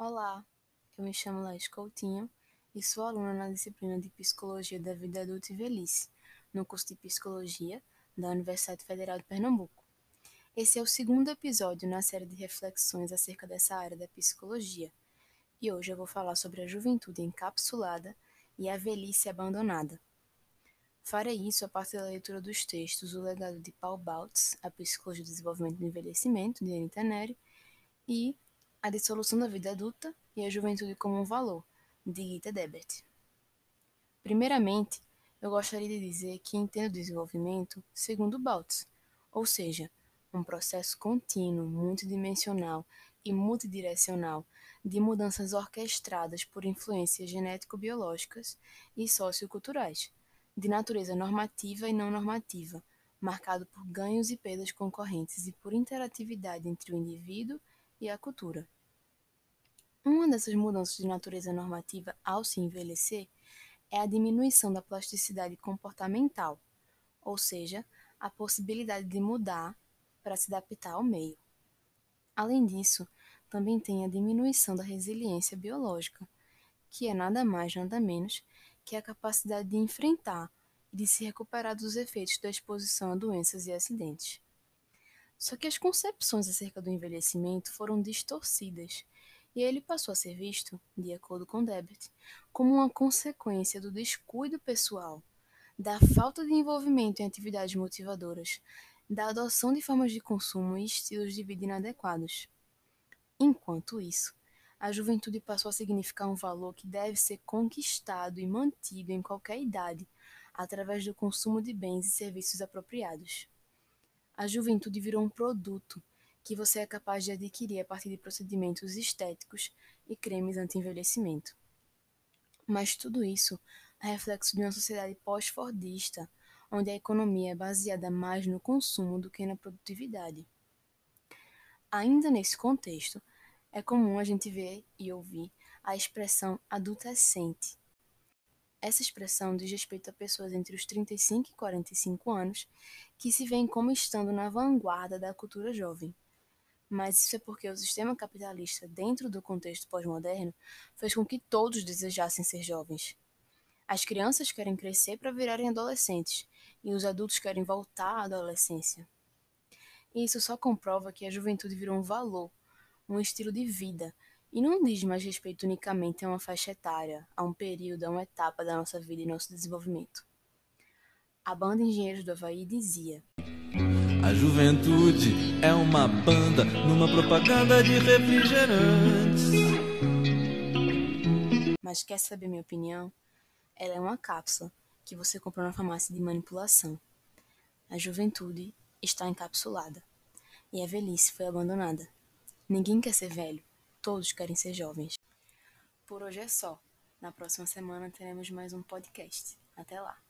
Olá, eu me chamo Laís Coutinho e sou aluna na disciplina de Psicologia da Vida Adulta e Velhice, no curso de Psicologia da Universidade Federal de Pernambuco. Esse é o segundo episódio na série de reflexões acerca dessa área da psicologia, e hoje eu vou falar sobre a juventude encapsulada e a velhice abandonada. Farei isso a partir da leitura dos textos O Legado de Paul Bautz, A Psicologia do Desenvolvimento do Envelhecimento, de Anita Neri, e A Dissolução da Vida Adulta e a Juventude como um Valor, de Gita Debert. Primeiramente, eu gostaria de dizer que entendo desenvolvimento segundo Bautz, ou seja, um processo contínuo, multidimensional e multidirecional de mudanças orquestradas por influências genético-biológicas e socioculturais, de natureza normativa e não normativa, marcado por ganhos e perdas concorrentes e por interatividade entre o indivíduo e a cultura. Uma dessas mudanças de natureza normativa ao se envelhecer é a diminuição da plasticidade comportamental, ou seja, a possibilidade de mudar para se adaptar ao meio. Além disso, também tem a diminuição da resiliência biológica, que é nada mais nada menos que a capacidade de enfrentar e de se recuperar dos efeitos da exposição a doenças e acidentes. Só que as concepções acerca do envelhecimento foram distorcidas, e ele passou a ser visto, de acordo com Debert, como uma consequência do descuido pessoal, da falta de envolvimento em atividades motivadoras, da adoção de formas de consumo e estilos de vida inadequados. Enquanto isso, a juventude passou a significar um valor que deve ser conquistado e mantido em qualquer idade, através do consumo de bens e serviços apropriados. A juventude virou um produto que você é capaz de adquirir a partir de procedimentos estéticos e cremes anti-envelhecimento. Mas tudo isso é reflexo de uma sociedade pós-fordista, onde a economia é baseada mais no consumo do que na produtividade. Ainda nesse contexto, é comum a gente ver e ouvir a expressão adultescente. Essa expressão diz respeito a pessoas entre os 35 e 45 anos que se veem como estando na vanguarda da cultura jovem. Mas isso é porque o sistema capitalista, dentro do contexto pós-moderno, fez com que todos desejassem ser jovens. As crianças querem crescer para virarem adolescentes e os adultos querem voltar à adolescência. E isso só comprova que a juventude virou um valor, um estilo de vida, e não diz mais respeito unicamente a uma faixa etária, a um período, a uma etapa da nossa vida e nosso desenvolvimento. A banda Engenheiros do Havaí dizia: A juventude é uma banda numa propaganda de refrigerantes. Mas quer saber minha opinião? Ela é uma cápsula que você comprou na farmácia de manipulação. A juventude está encapsulada e a velhice foi abandonada. Ninguém quer ser velho, todos querem ser jovens. Por hoje é só. Na próxima semana teremos mais um podcast. Até lá!